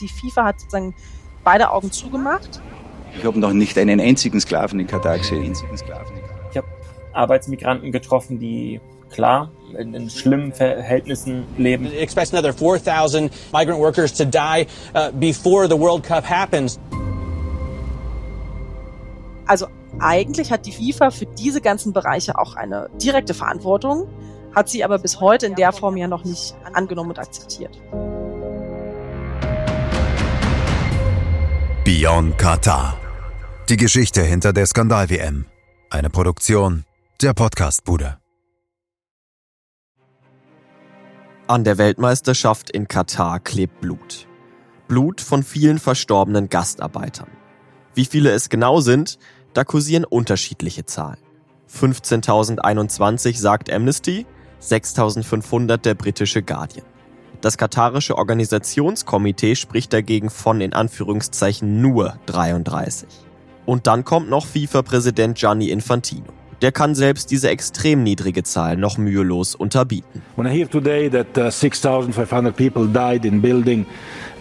Die FIFA hat sozusagen beide Augen zugemacht. Ich habe noch nicht einen einzigen Sklaven in Katar gesehen. Ich habe Arbeitsmigranten getroffen, die klar in, in, schlimmen Verhältnissen leben. It expects another 4,000 migrant workers to die uh, before the World Cup happens. Also eigentlich hat die FIFA für diese ganzen Bereiche auch eine direkte Verantwortung, hat sie aber bis heute in der Form ja noch nicht angenommen und akzeptiert. Beyond Qatar. Die Geschichte hinter der Skandal-WM. Eine Produktion der Podcastbude. An der Weltmeisterschaft in Katar klebt Blut. Blut von vielen verstorbenen Gastarbeitern. Wie viele es genau sind, da kursieren unterschiedliche Zahlen. 15.021 sagt Amnesty, 6.500 der britische Guardian. Das katarische Organisationskomitee spricht dagegen von in Anführungszeichen nur 33. Und dann kommt noch FIFA-Präsident Gianni Infantino. Der kann selbst diese extrem niedrige Zahl noch mühelos unterbieten. When I hear today that uh, 6,500 people died in building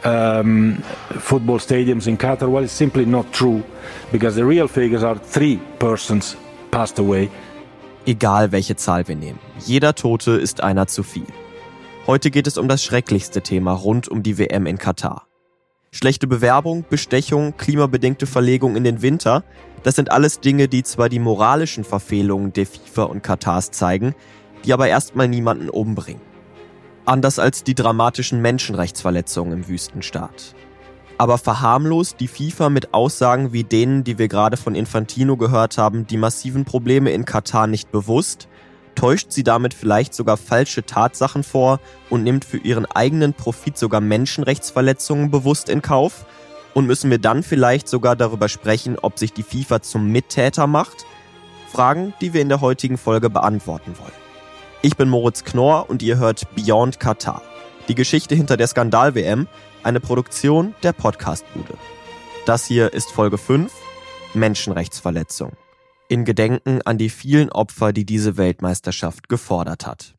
um, football stadiums in Qatar, well, it's simply not true, because the real figures are three persons passed away. Egal welche Zahl wir nehmen, jeder Tote ist einer zu viel. Heute geht es um das schrecklichste Thema rund um die WM in Katar. Schlechte Bewerbung, Bestechung, klimabedingte Verlegung in den Winter, das sind alles Dinge, die zwar die moralischen Verfehlungen der FIFA und Katars zeigen, die aber erstmal niemanden umbringen. Anders als die dramatischen Menschenrechtsverletzungen im Wüstenstaat. Aber verharmlost die FIFA mit Aussagen wie denen, die wir gerade von Infantino gehört haben, die massiven Probleme in Katar nicht bewusst, täuscht sie damit vielleicht sogar falsche Tatsachen vor und nimmt für ihren eigenen Profit sogar Menschenrechtsverletzungen bewusst in Kauf? Und müssen wir dann vielleicht sogar darüber sprechen, ob sich die FIFA zum Mittäter macht? Fragen, die wir in der heutigen Folge beantworten wollen. Ich bin Moritz Knorr und ihr hört Beyond Qatar. Die Geschichte hinter der Skandal-WM, eine Produktion der Podcastbude. Das hier ist Folge 5, Menschenrechtsverletzung. In Gedenken an die vielen Opfer, die diese Weltmeisterschaft gefordert hat.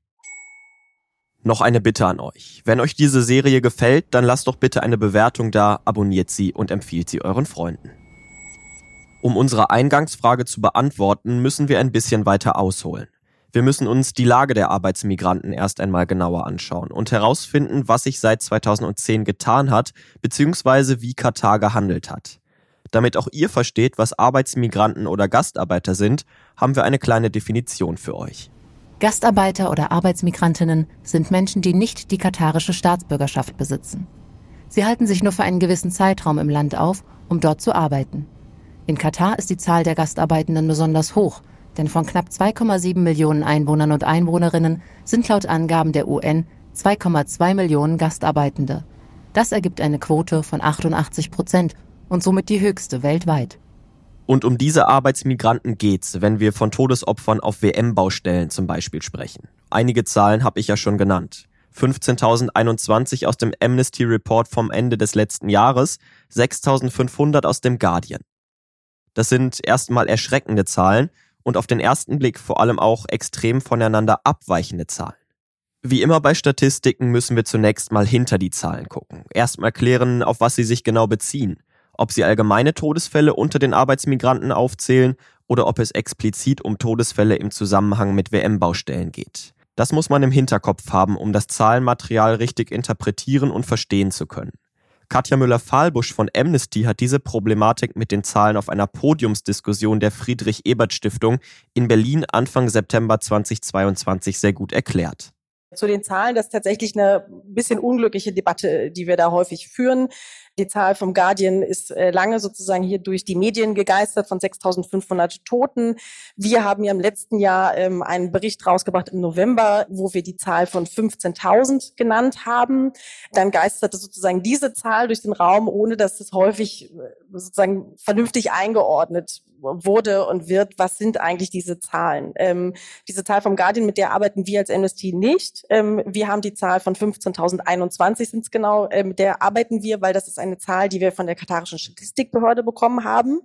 Noch eine Bitte an euch. Wenn euch diese Serie gefällt, dann lasst doch bitte eine Bewertung da, abonniert sie und empfiehlt sie euren Freunden. Um unsere Eingangsfrage zu beantworten, müssen wir ein bisschen weiter ausholen. Wir müssen uns die Lage der Arbeitsmigranten erst einmal genauer anschauen und herausfinden, was sich seit 2010 getan hat, beziehungsweise wie Katar gehandelt hat. Damit auch ihr versteht, was Arbeitsmigranten oder Gastarbeiter sind, haben wir eine kleine Definition für euch. Gastarbeiter oder Arbeitsmigrantinnen sind Menschen, die nicht die katarische Staatsbürgerschaft besitzen. Sie halten sich nur für einen gewissen Zeitraum im Land auf, um dort zu arbeiten. In Katar ist die Zahl der Gastarbeitenden besonders hoch – denn von knapp 2,7 Millionen Einwohnern und Einwohnerinnen sind laut Angaben der UN 2,2 Millionen Gastarbeitende. Das ergibt eine Quote von 88 Prozent und somit die höchste weltweit. Und um diese Arbeitsmigranten geht's, wenn wir von Todesopfern auf WM-Baustellen zum Beispiel sprechen. Einige Zahlen habe ich ja schon genannt. 15.021 aus dem Amnesty Report vom Ende des letzten Jahres, 6.500 aus dem Guardian. Das sind erstmal erschreckende Zahlen, und auf den ersten Blick vor allem auch extrem voneinander abweichende Zahlen. Wie immer bei Statistiken müssen wir zunächst mal hinter die Zahlen gucken. Erstmal klären, auf was sie sich genau beziehen. Ob sie allgemeine Todesfälle unter den Arbeitsmigranten aufzählen oder ob es explizit um Todesfälle im Zusammenhang mit WM-Baustellen geht. Das muss man im Hinterkopf haben, um das Zahlenmaterial richtig interpretieren und verstehen zu können. Katja Müller-Fahlbusch von Amnesty hat diese Problematik mit den Zahlen auf einer Podiumsdiskussion der Friedrich-Ebert-Stiftung in Berlin Anfang September 2022 sehr gut erklärt. Zu den Zahlen, das ist tatsächlich eine bisschen unglückliche Debatte, die wir da häufig führen. Die Zahl vom Guardian ist äh, lange sozusagen hier durch die Medien gegeistert von 6.500 Toten. Wir haben ja im letzten Jahr ähm, einen Bericht rausgebracht im November, wo wir die Zahl von 15.000 genannt haben. Dann geisterte sozusagen diese Zahl durch den Raum, ohne dass es häufig äh, sozusagen vernünftig eingeordnet wurde und wird, was sind eigentlich diese Zahlen? Ähm, diese Zahl vom Guardian, mit der arbeiten wir als Amnesty nicht. Ähm, wir haben die Zahl von 15.021 sind es genau, äh, mit der arbeiten wir, weil das ist eine Zahl, die wir von der katarischen Statistikbehörde bekommen haben.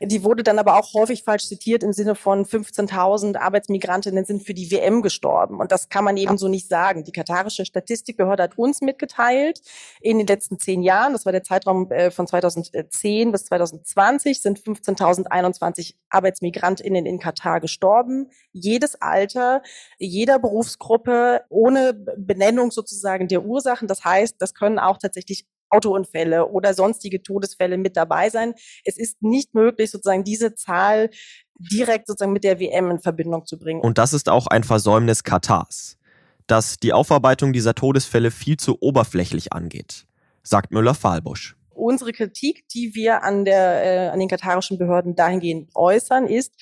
Die wurde dann aber auch häufig falsch zitiert im Sinne von 15.000 Arbeitsmigrantinnen sind für die WM gestorben. Und das kann man eben so nicht sagen. Die katarische Statistikbehörde hat uns mitgeteilt, in den letzten zehn Jahren, das war der Zeitraum äh, von 2010 bis 2020, sind 15.021 Arbeitsmigrantinnen in Katar gestorben. Jedes Alter, jeder Berufsgruppe, ohne Benennung sozusagen der Ursachen. Das heißt, das können auch tatsächlich Autounfälle oder sonstige Todesfälle mit dabei sein. Es ist nicht möglich, sozusagen diese Zahl direkt sozusagen mit der WM in Verbindung zu bringen. Und das ist auch ein Versäumnis Katars, dass die Aufarbeitung dieser Todesfälle viel zu oberflächlich angeht, sagt Müller-Fahlbusch. Unsere Kritik, die wir an, der, äh, an den katarischen Behörden dahingehend äußern, ist,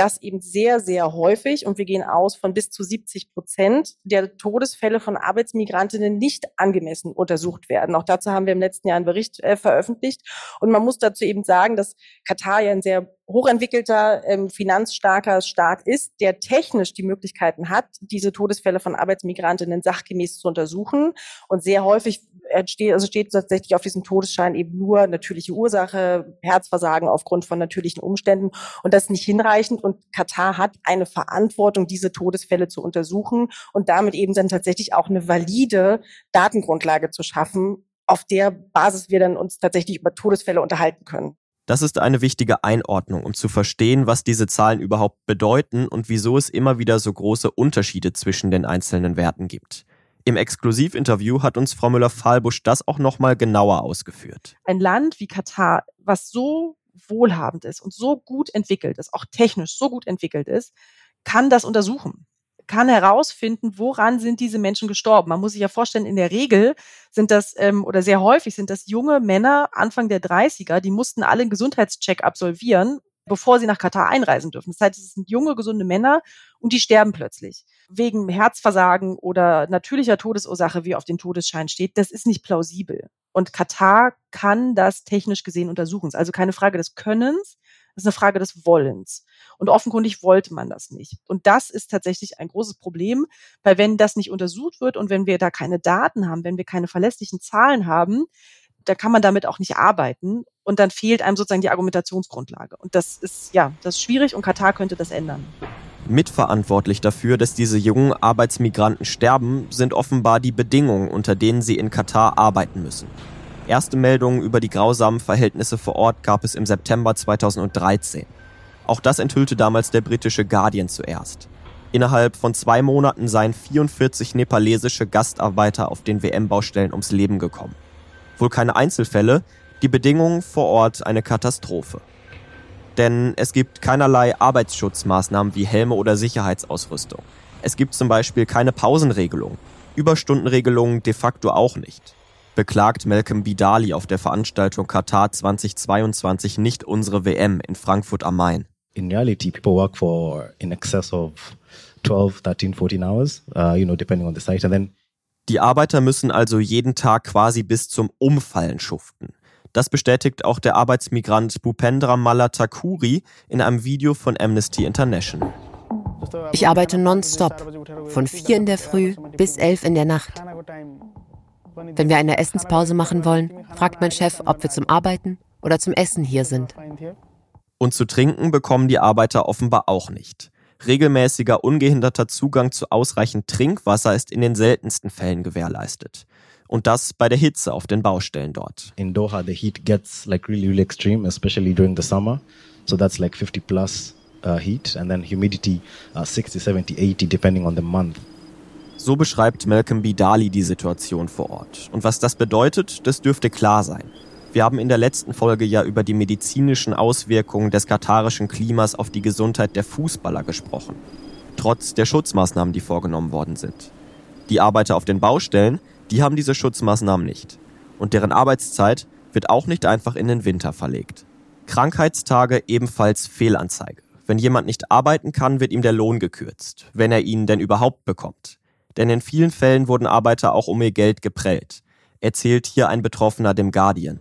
dass eben sehr, sehr häufig, und wir gehen aus von bis zu 70 Prozent der Todesfälle von Arbeitsmigrantinnen nicht angemessen untersucht werden. Auch dazu haben wir im letzten Jahr einen Bericht äh, veröffentlicht. Und man muss dazu eben sagen, dass Katar ja ein sehr hochentwickelter, ähm, finanzstarker Staat ist, der technisch die Möglichkeiten hat, diese Todesfälle von Arbeitsmigrantinnen sachgemäß zu untersuchen. Und sehr häufig entsteht, also steht tatsächlich auf diesem Todesschein eben nur natürliche Ursache, Herzversagen aufgrund von natürlichen Umständen. Und das ist nicht hinreichend. Und Katar hat eine Verantwortung, diese Todesfälle zu untersuchen und damit eben dann tatsächlich auch eine valide Datengrundlage zu schaffen, auf der Basis wir dann uns tatsächlich über Todesfälle unterhalten können. Das ist eine wichtige Einordnung, um zu verstehen, was diese Zahlen überhaupt bedeuten und wieso es immer wieder so große Unterschiede zwischen den einzelnen Werten gibt. Im Exklusivinterview hat uns Frau Müller-Fahlbusch das auch nochmal genauer ausgeführt. Ein Land wie Katar, was so wohlhabend ist und so gut entwickelt ist, auch technisch so gut entwickelt ist, kann das untersuchen kann herausfinden, woran sind diese Menschen gestorben. Man muss sich ja vorstellen, in der Regel sind das ähm, oder sehr häufig sind das junge Männer Anfang der 30er, die mussten alle einen Gesundheitscheck absolvieren, bevor sie nach Katar einreisen dürfen. Das heißt, es sind junge, gesunde Männer und die sterben plötzlich. Wegen Herzversagen oder natürlicher Todesursache, wie auf dem Todesschein steht, das ist nicht plausibel. Und Katar kann das technisch gesehen untersuchen. Es ist also keine Frage des Könnens, das ist eine Frage des Wollens. Und offenkundig wollte man das nicht. Und das ist tatsächlich ein großes Problem, weil wenn das nicht untersucht wird und wenn wir da keine Daten haben, wenn wir keine verlässlichen Zahlen haben, da kann man damit auch nicht arbeiten. Und dann fehlt einem sozusagen die Argumentationsgrundlage. Und das ist, ja, das ist schwierig und Katar könnte das ändern. Mitverantwortlich dafür, dass diese jungen Arbeitsmigranten sterben, sind offenbar die Bedingungen, unter denen sie in Katar arbeiten müssen. Erste Meldungen über die grausamen Verhältnisse vor Ort gab es im September 2013. Auch das enthüllte damals der britische Guardian zuerst. Innerhalb von zwei Monaten seien 44 nepalesische Gastarbeiter auf den WM-Baustellen ums Leben gekommen. Wohl keine Einzelfälle, die Bedingungen vor Ort eine Katastrophe. Denn es gibt keinerlei Arbeitsschutzmaßnahmen wie Helme oder Sicherheitsausrüstung. Es gibt zum Beispiel keine Pausenregelung, Überstundenregelungen de facto auch nicht beklagt Malcolm Bidali auf der Veranstaltung Katar 2022 nicht unsere WM in Frankfurt am Main. In reality, people work for in excess of 12, 13, 14 hours, uh, you know, depending on the site. And then die Arbeiter müssen also jeden Tag quasi bis zum Umfallen schuften. Das bestätigt auch der Arbeitsmigrant Bhupendra Malatakuri in einem Video von Amnesty International. Ich arbeite nonstop, von vier in der Früh bis elf in der Nacht. Wenn wir eine Essenspause machen wollen, fragt mein Chef, ob wir zum Arbeiten oder zum Essen hier sind. Und zu trinken bekommen die Arbeiter offenbar auch nicht. Regelmäßiger, ungehinderter Zugang zu ausreichend Trinkwasser ist in den seltensten Fällen gewährleistet. Und das bei der Hitze auf den Baustellen dort. In Doha, the heat gets like really, really extreme, especially during the summer. So that's like 50 plus uh, heat, and then humidity uh, 60, 70, 80, depending on the month. So beschreibt Malcolm Bidali die Situation vor Ort. Und was das bedeutet, das dürfte klar sein. Wir haben in der letzten Folge ja über die medizinischen Auswirkungen des katarischen Klimas auf die Gesundheit der Fußballer gesprochen. Trotz der Schutzmaßnahmen, die vorgenommen worden sind. Die Arbeiter auf den Baustellen, die haben diese Schutzmaßnahmen nicht. Und deren Arbeitszeit wird auch nicht einfach in den Winter verlegt. Krankheitstage ebenfalls Fehlanzeige. Wenn jemand nicht arbeiten kann, wird ihm der Lohn gekürzt, wenn er ihn denn überhaupt bekommt. Denn in vielen Fällen wurden Arbeiter auch um ihr Geld geprellt, erzählt hier ein Betroffener dem Guardian.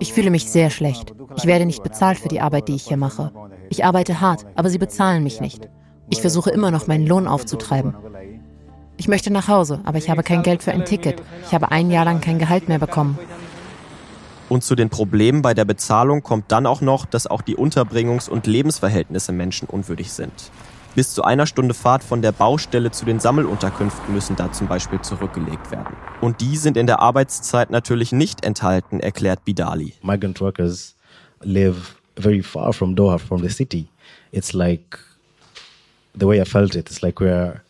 Ich fühle mich sehr schlecht. Ich werde nicht bezahlt für die Arbeit, die ich hier mache. Ich arbeite hart, aber sie bezahlen mich nicht. Ich versuche immer noch, meinen Lohn aufzutreiben. Ich möchte nach Hause, aber ich habe kein Geld für ein Ticket. Ich habe ein Jahr lang kein Gehalt mehr bekommen. Und zu den Problemen bei der Bezahlung kommt dann auch noch, dass auch die Unterbringungs- und Lebensverhältnisse menschenunwürdig sind. Bis zu einer Stunde Fahrt von der Baustelle zu den Sammelunterkünften müssen da zum Beispiel zurückgelegt werden. Und die sind in der Arbeitszeit natürlich nicht enthalten, erklärt Bidali. Migrant workers live very far from Doha, from the city. It's like the way I felt it. It's like we're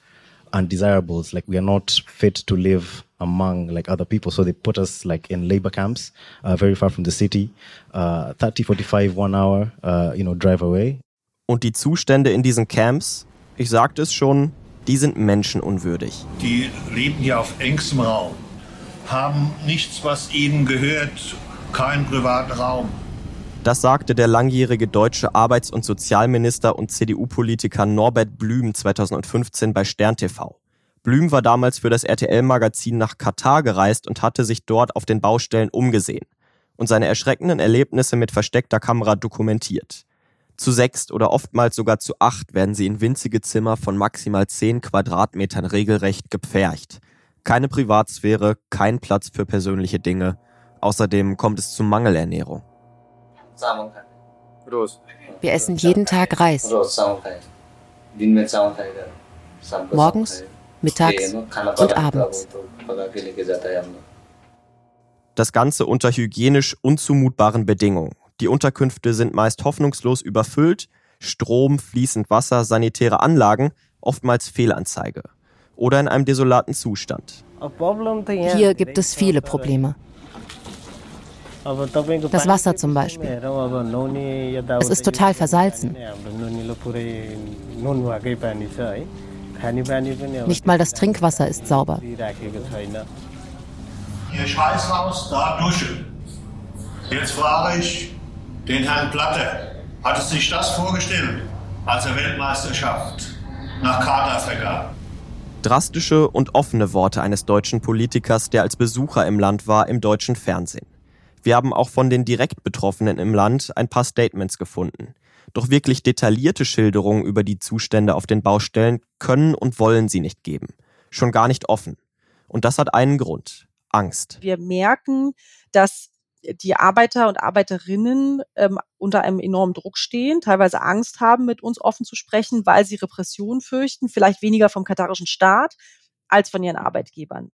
undesirables. Like we are not fit to live among like other people. So they put us like in labor camps, uh, very far from the city, uh, 30, 45, one hour, uh, you know, drive away. Und die Zustände in diesen Camps, ich sagte es schon, die sind menschenunwürdig. Die leben hier auf engstem Raum, haben nichts, was ihnen gehört, keinen privaten Raum. Das sagte der langjährige deutsche Arbeits- und Sozialminister und CDU-Politiker Norbert Blüm 2015 bei Stern TV. Blüm war damals für das RTL-Magazin nach Katar gereist und hatte sich dort auf den Baustellen umgesehen und seine erschreckenden Erlebnisse mit versteckter Kamera dokumentiert. Zu sechst oder oftmals sogar zu acht werden sie in winzige Zimmer von maximal zehn Quadratmetern regelrecht gepfercht. Keine Privatsphäre, kein Platz für persönliche Dinge. Außerdem kommt es zu Mangelernährung. Wir essen jeden Tag Reis. Morgens, mittags und abends. Das Ganze unter hygienisch unzumutbaren Bedingungen. Die Unterkünfte sind meist hoffnungslos überfüllt, Strom, fließend Wasser, sanitäre Anlagen, oftmals Fehlanzeige. Oder in einem desolaten Zustand. Hier gibt es viele Probleme. Das Wasser zum Beispiel. Es ist total versalzen. Nicht mal das Trinkwasser ist sauber. Hier Scheiß raus, da Dusche. Jetzt frage ich den Herrn Platte, hat es sich das vorgestellt, als er Weltmeisterschaft nach Katar vergab? Drastische und offene Worte eines deutschen Politikers, der als Besucher im Land war, im deutschen Fernsehen. Wir haben auch von den direkt Betroffenen im Land ein paar Statements gefunden. Doch wirklich detaillierte Schilderungen über die Zustände auf den Baustellen können und wollen sie nicht geben. Schon gar nicht offen. Und das hat einen Grund. Angst. Wir merken, dass die Arbeiter und Arbeiterinnen ähm, unter einem enormen Druck stehen, teilweise Angst haben, mit uns offen zu sprechen, weil sie Repressionen fürchten, vielleicht weniger vom katarischen Staat als von ihren Arbeitgebern.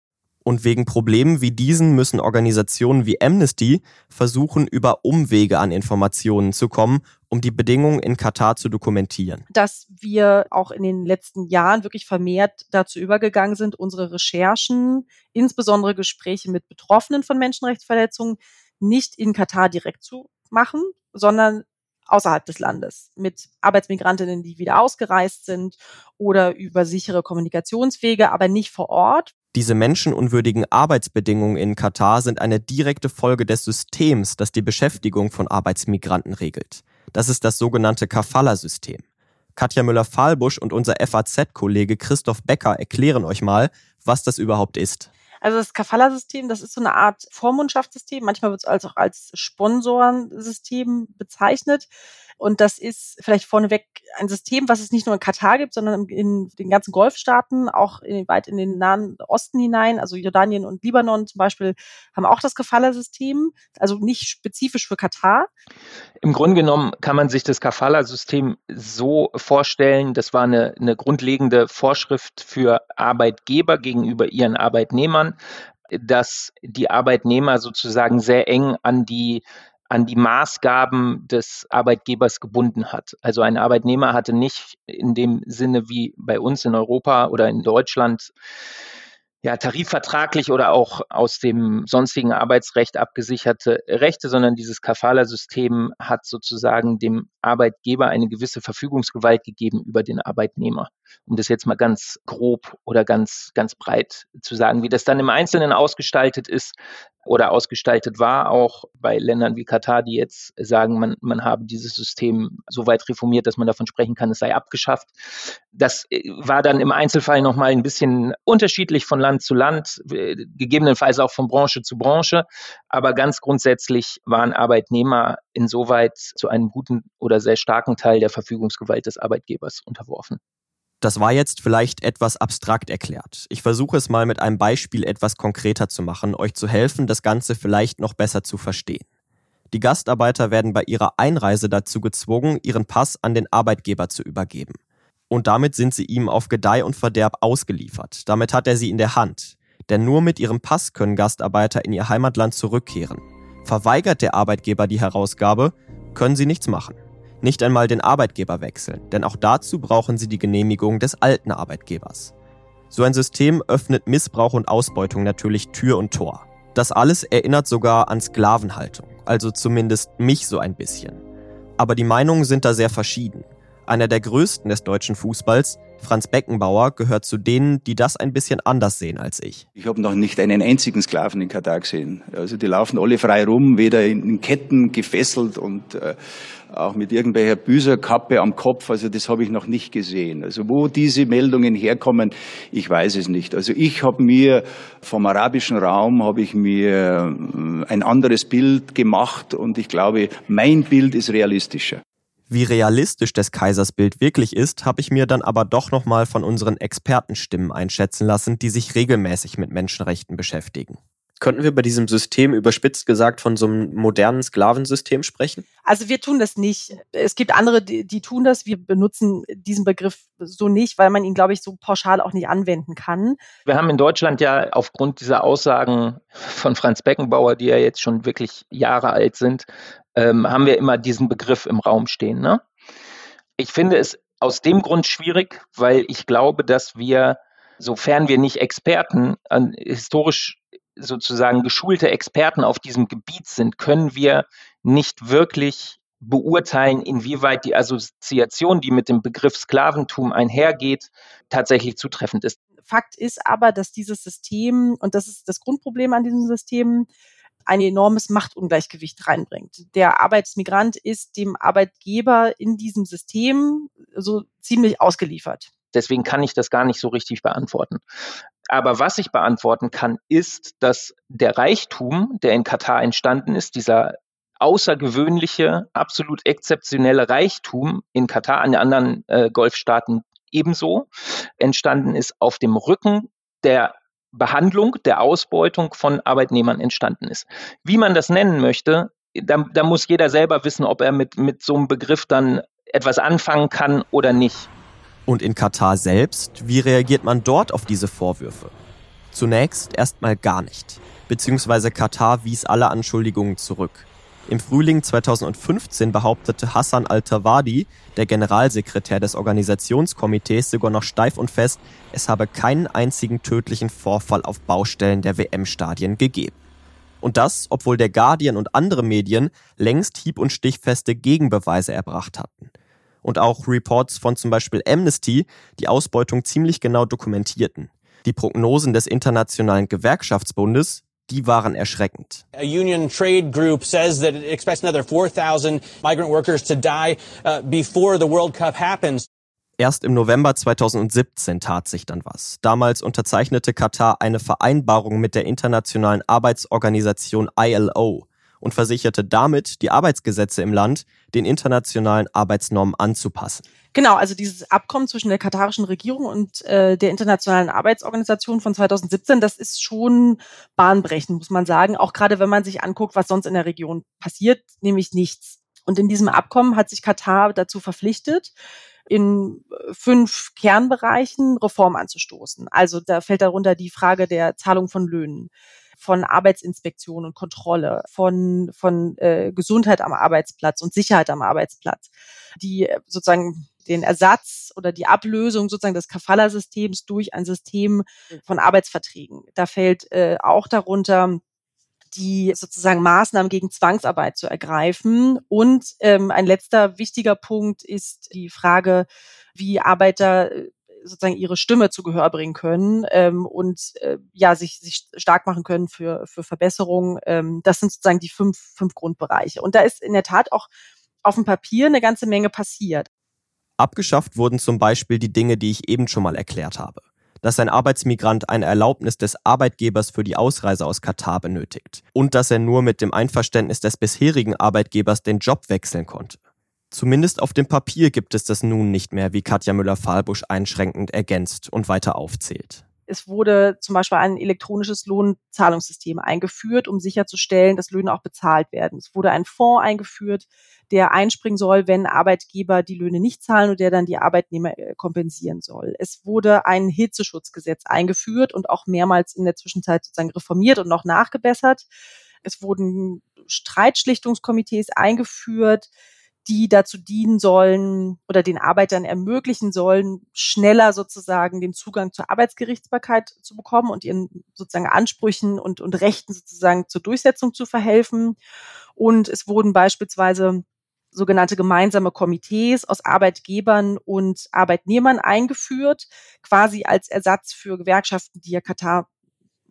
Und wegen Problemen wie diesen müssen Organisationen wie Amnesty versuchen, über Umwege an Informationen zu kommen, um die Bedingungen in Katar zu dokumentieren. Dass wir auch in den letzten Jahren wirklich vermehrt dazu übergegangen sind, unsere Recherchen, insbesondere Gespräche mit Betroffenen von Menschenrechtsverletzungen, nicht in Katar direkt zu machen, sondern außerhalb des Landes mit Arbeitsmigrantinnen, die wieder ausgereist sind oder über sichere Kommunikationswege, aber nicht vor Ort. Diese menschenunwürdigen Arbeitsbedingungen in Katar sind eine direkte Folge des Systems, das die Beschäftigung von Arbeitsmigranten regelt. Das ist das sogenannte Kafala-System. Katja Müller-Fahlbusch und unser FAZ-Kollege Christoph Becker erklären euch mal, was das überhaupt ist. Also das Kafala-System, das ist so eine Art Vormundschaftssystem. Manchmal wird es als auch als Sponsorensystem bezeichnet. Und das ist vielleicht vorneweg ein System, was es nicht nur in Katar gibt, sondern in den ganzen Golfstaaten, auch in, weit in den Nahen Osten hinein. Also Jordanien und Libanon zum Beispiel haben auch das Kafala-System, also nicht spezifisch für Katar. Im Grunde genommen kann man sich das Kafala-System so vorstellen, das war eine, eine grundlegende Vorschrift für Arbeitgeber gegenüber ihren Arbeitnehmern, dass die Arbeitnehmer sozusagen sehr eng an die an die Maßgaben des Arbeitgebers gebunden hat. Also ein Arbeitnehmer hatte nicht in dem Sinne wie bei uns in Europa oder in Deutschland ja, tarifvertraglich oder auch aus dem sonstigen Arbeitsrecht abgesicherte Rechte, sondern dieses Kafala-System hat sozusagen dem Arbeitgeber eine gewisse Verfügungsgewalt gegeben über den Arbeitnehmer. Um das jetzt mal ganz grob oder ganz, ganz breit zu sagen. Wie das dann im Einzelnen ausgestaltet ist, oder ausgestaltet war, auch bei Ländern wie Katar, die jetzt sagen, man, man habe dieses System so weit reformiert, dass man davon sprechen kann, es sei abgeschafft. Das äh, war dann im Einzelfall nochmal ein bisschen unterschiedlich von Land zu Land, äh, gegebenenfalls auch von Branche zu Branche. Aber ganz grundsätzlich waren Arbeitnehmer insoweit zu einem guten oder sehr starken Teil der Verfügungsgewalt des Arbeitgebers unterworfen. Das war jetzt vielleicht etwas abstrakt erklärt. Ich versuche es mal mit einem Beispiel etwas konkreter zu machen, euch zu helfen, das Ganze vielleicht noch besser zu verstehen. Die Gastarbeiter werden bei ihrer Einreise dazu gezwungen, ihren Pass an den Arbeitgeber zu übergeben. Und damit sind sie ihm auf Gedeih und Verderb ausgeliefert. Damit hat er sie in der Hand. Denn nur mit ihrem Pass können Gastarbeiter in ihr Heimatland zurückkehren. Verweigert der Arbeitgeber die Herausgabe, können sie nichts machen. Nicht einmal den Arbeitgeber wechseln, denn auch dazu brauchen sie die Genehmigung des alten Arbeitgebers. So ein System öffnet Missbrauch und Ausbeutung natürlich Tür und Tor. Das alles erinnert sogar an Sklavenhaltung, also zumindest mich so ein bisschen. Aber die Meinungen sind da sehr verschieden. Einer der größten des deutschen Fußballs, Franz Beckenbauer, gehört zu denen, die das ein bisschen anders sehen als ich. Ich habe noch nicht einen einzigen Sklaven in Katar gesehen. Also die laufen alle frei rum, weder in Ketten gefesselt und äh, auch mit irgendwelcher Büserkappe am Kopf. Also das habe ich noch nicht gesehen. Also wo diese Meldungen herkommen, ich weiß es nicht. Also ich habe mir vom arabischen Raum habe ich mir äh, ein anderes Bild gemacht und ich glaube, mein Bild ist realistischer. Wie realistisch des Kaisers Bild wirklich ist, habe ich mir dann aber doch nochmal von unseren Expertenstimmen einschätzen lassen, die sich regelmäßig mit Menschenrechten beschäftigen. Könnten wir bei diesem System überspitzt gesagt von so einem modernen Sklavensystem sprechen? Also wir tun das nicht. Es gibt andere, die, die, tun das. Wir benutzen diesen Begriff so nicht, weil man ihn, glaube ich, so pauschal auch nicht anwenden kann. Wir haben in Deutschland ja aufgrund dieser Aussagen von Franz Beckenbauer, die ja jetzt schon wirklich Jahre alt sind, ähm, haben wir immer diesen Begriff im Raum stehen. Ne? Ich finde es aus dem Grund schwierig, weil ich glaube, dass wir, sofern wir nicht Experten, an, historisch sozusagen geschulte Experten auf diesem Gebiet sind, können wir nicht wirklich beurteilen, inwieweit die Assoziation, die mit dem Begriff Sklaventum einhergeht, tatsächlich zutreffend ist. Fakt ist aber, dass dieses System, und das ist das Grundproblem an diesem System, ein enormes Machtungleichgewicht reinbringt. Der Arbeitsmigrant ist dem Arbeitgeber in diesem System so ziemlich ausgeliefert. Deswegen kann ich das gar nicht so richtig beantworten. Aber was ich beantworten kann, ist, dass der Reichtum, der in Katar entstanden ist, dieser außergewöhnliche, absolut exzeptionelle Reichtum in Katar, an den anderen äh, Golfstaaten ebenso, entstanden ist auf dem Rücken der Behandlung, der Ausbeutung von Arbeitnehmern entstanden ist. Wie man das nennen möchte, da, da muss jeder selber wissen, ob er mit, mit so einem Begriff dann etwas anfangen kann oder nicht. Und in Katar selbst, wie reagiert man dort auf diese Vorwürfe? Zunächst erstmal gar nicht, beziehungsweise Katar wies alle Anschuldigungen zurück. Im Frühling 2015 behauptete Hassan al-Tawadi, der Generalsekretär des Organisationskomitees, sogar noch steif und fest, es habe keinen einzigen tödlichen Vorfall auf Baustellen der WM-Stadien gegeben. Und das, obwohl der Guardian und andere Medien längst hieb- und stichfeste Gegenbeweise erbracht hatten. Und auch Reports von zum Beispiel Amnesty die Ausbeutung ziemlich genau dokumentierten. Die Prognosen des Internationalen Gewerkschaftsbundes die waren erschreckend. A union trade group says that it expects another 4,000 migrant workers to die uh, before the World Cup happens. Erst im November 2017 tat sich dann was. Damals unterzeichnete Katar eine Vereinbarung mit der internationalen Arbeitsorganisation ILO und versicherte damit, die Arbeitsgesetze im Land den internationalen Arbeitsnormen anzupassen. Genau, also dieses Abkommen zwischen der katarischen Regierung und äh, der Internationalen Arbeitsorganisation von 2017, das ist schon bahnbrechend, muss man sagen. Auch gerade wenn man sich anguckt, was sonst in der Region passiert, nämlich nichts. Und in diesem Abkommen hat sich Katar dazu verpflichtet, in fünf Kernbereichen Reform anzustoßen. Also da fällt darunter die Frage der Zahlung von Löhnen, von Arbeitsinspektion und Kontrolle, von, von äh, Gesundheit am Arbeitsplatz und Sicherheit am Arbeitsplatz, die sozusagen den Ersatz oder die Ablösung sozusagen des Kafala-Systems durch ein System von Arbeitsverträgen. Da fällt äh, auch darunter die sozusagen Maßnahmen gegen Zwangsarbeit zu ergreifen. Und ähm, ein letzter wichtiger Punkt ist die Frage, wie Arbeiter äh, sozusagen ihre Stimme zu Gehör bringen können ähm, und äh, ja sich, sich stark machen können für, für Verbesserungen. Ähm, das sind sozusagen die fünf, fünf Grundbereiche. Und da ist in der Tat auch auf dem Papier eine ganze Menge passiert. Abgeschafft wurden zum Beispiel die Dinge, die ich eben schon mal erklärt habe. Dass ein Arbeitsmigrant eine Erlaubnis des Arbeitgebers für die Ausreise aus Katar benötigt und dass er nur mit dem Einverständnis des bisherigen Arbeitgebers den Job wechseln konnte. Zumindest auf dem Papier gibt es das nun nicht mehr, wie Katja Müller-Fahlbusch einschränkend ergänzt und weiter aufzählt. Es wurde zum Beispiel ein elektronisches Lohnzahlungssystem eingeführt, um sicherzustellen, dass Löhne auch bezahlt werden. Es wurde ein Fonds eingeführt, der einspringen soll, wenn Arbeitgeber die Löhne nicht zahlen und der dann die Arbeitnehmer äh, kompensieren soll. Es wurde ein Hitzeschutzgesetz eingeführt und auch mehrmals in der Zwischenzeit sozusagen reformiert und noch nachgebessert. Es wurden Streitschlichtungskomitees eingeführt die dazu dienen sollen oder den Arbeitern ermöglichen sollen, schneller sozusagen den Zugang zur Arbeitsgerichtsbarkeit zu bekommen und ihren sozusagen Ansprüchen und, und Rechten sozusagen zur Durchsetzung zu verhelfen. Und es wurden beispielsweise sogenannte gemeinsame Komitees aus Arbeitgebern und Arbeitnehmern eingeführt, quasi als Ersatz für Gewerkschaften, die ja Katar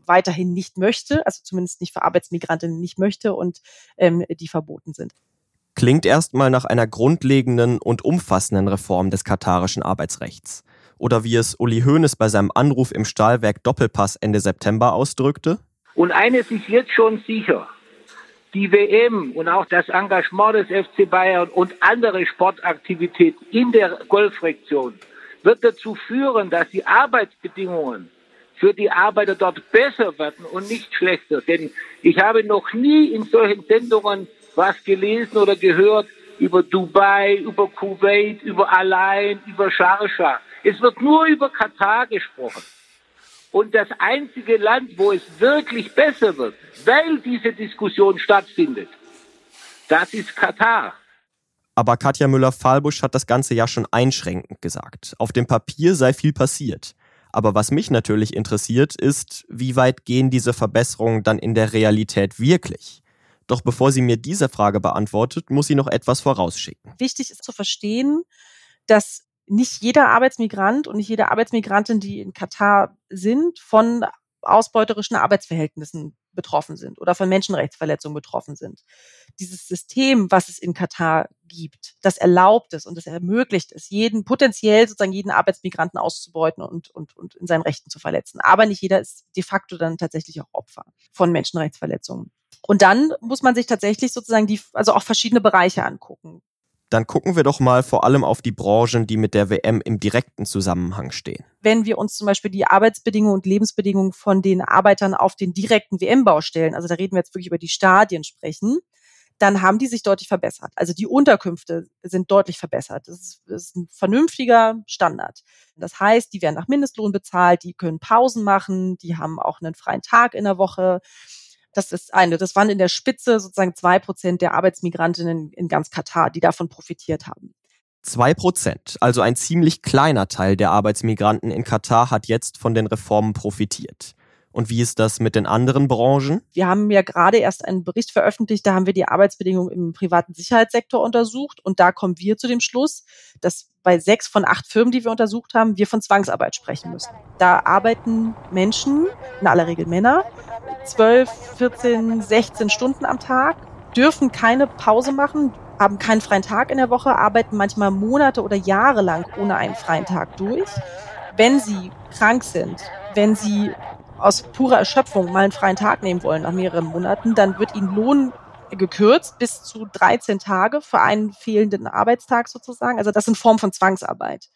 weiterhin nicht möchte, also zumindest nicht für Arbeitsmigrantinnen nicht möchte und ähm, die verboten sind. Klingt erstmal nach einer grundlegenden und umfassenden Reform des katarischen Arbeitsrechts. Oder wie es Uli Hoeneß bei seinem Anruf im Stahlwerk Doppelpass Ende September ausdrückte. Und eines ist jetzt schon sicher. Die WM und auch das Engagement des FC Bayern und andere Sportaktivitäten in der Golfregion wird dazu führen, dass die Arbeitsbedingungen für die Arbeiter dort besser werden und nicht schlechter. Denn ich habe noch nie in solchen Sendungen was gelesen oder gehört über Dubai, über Kuwait, über Alain, über Sharjah. Es wird nur über Katar gesprochen. Und das einzige Land, wo es wirklich besser wird, weil diese Diskussion stattfindet, das ist Katar. Aber Katja Müller-Fahlbusch hat das Ganze ja schon einschränkend gesagt. Auf dem Papier sei viel passiert. Aber was mich natürlich interessiert, ist, wie weit gehen diese Verbesserungen dann in der Realität wirklich? Doch bevor sie mir diese Frage beantwortet, muss sie noch etwas vorausschicken. Wichtig ist zu verstehen, dass nicht jeder Arbeitsmigrant und nicht jede Arbeitsmigrantin, die in Katar sind, von ausbeuterischen Arbeitsverhältnissen betroffen sind oder von Menschenrechtsverletzungen betroffen sind. Dieses System, was es in Katar gibt, das erlaubt es und das ermöglicht es, jeden potenziell sozusagen jeden Arbeitsmigranten auszubeuten und, und, und in seinen Rechten zu verletzen. Aber nicht jeder ist de facto dann tatsächlich auch Opfer von Menschenrechtsverletzungen. Und dann muss man sich tatsächlich sozusagen die, also auch verschiedene Bereiche angucken. Dann gucken wir doch mal vor allem auf die Branchen, die mit der WM im direkten Zusammenhang stehen. Wenn wir uns zum Beispiel die Arbeitsbedingungen und Lebensbedingungen von den Arbeitern auf den direkten WM-Baustellen, also da reden wir jetzt wirklich über die Stadien sprechen, dann haben die sich deutlich verbessert. Also die Unterkünfte sind deutlich verbessert. Das ist, das ist ein vernünftiger Standard. Das heißt, die werden nach Mindestlohn bezahlt, die können Pausen machen, die haben auch einen freien Tag in der Woche. Das ist eine. Das waren in der Spitze sozusagen zwei Prozent der Arbeitsmigrantinnen in ganz Katar, die davon profitiert haben. Zwei Prozent, also ein ziemlich kleiner Teil der Arbeitsmigranten in Katar hat jetzt von den Reformen profitiert. Und wie ist das mit den anderen Branchen? Wir haben ja gerade erst einen Bericht veröffentlicht, da haben wir die Arbeitsbedingungen im privaten Sicherheitssektor untersucht und da kommen wir zu dem Schluss, dass bei sechs von acht Firmen, die wir untersucht haben, wir von Zwangsarbeit sprechen müssen. Da arbeiten Menschen, in aller Regel Männer, 12, 14, 16 Stunden am Tag, dürfen keine Pause machen, haben keinen freien Tag in der Woche, arbeiten manchmal Monate oder Jahre lang ohne einen freien Tag durch. Wenn sie krank sind, wenn sie aus purer Erschöpfung mal einen freien Tag nehmen wollen nach mehreren Monaten, dann wird ihnen Lohn gekürzt bis zu 13 Tage für einen fehlenden Arbeitstag sozusagen. Also das in Form von Zwangsarbeit.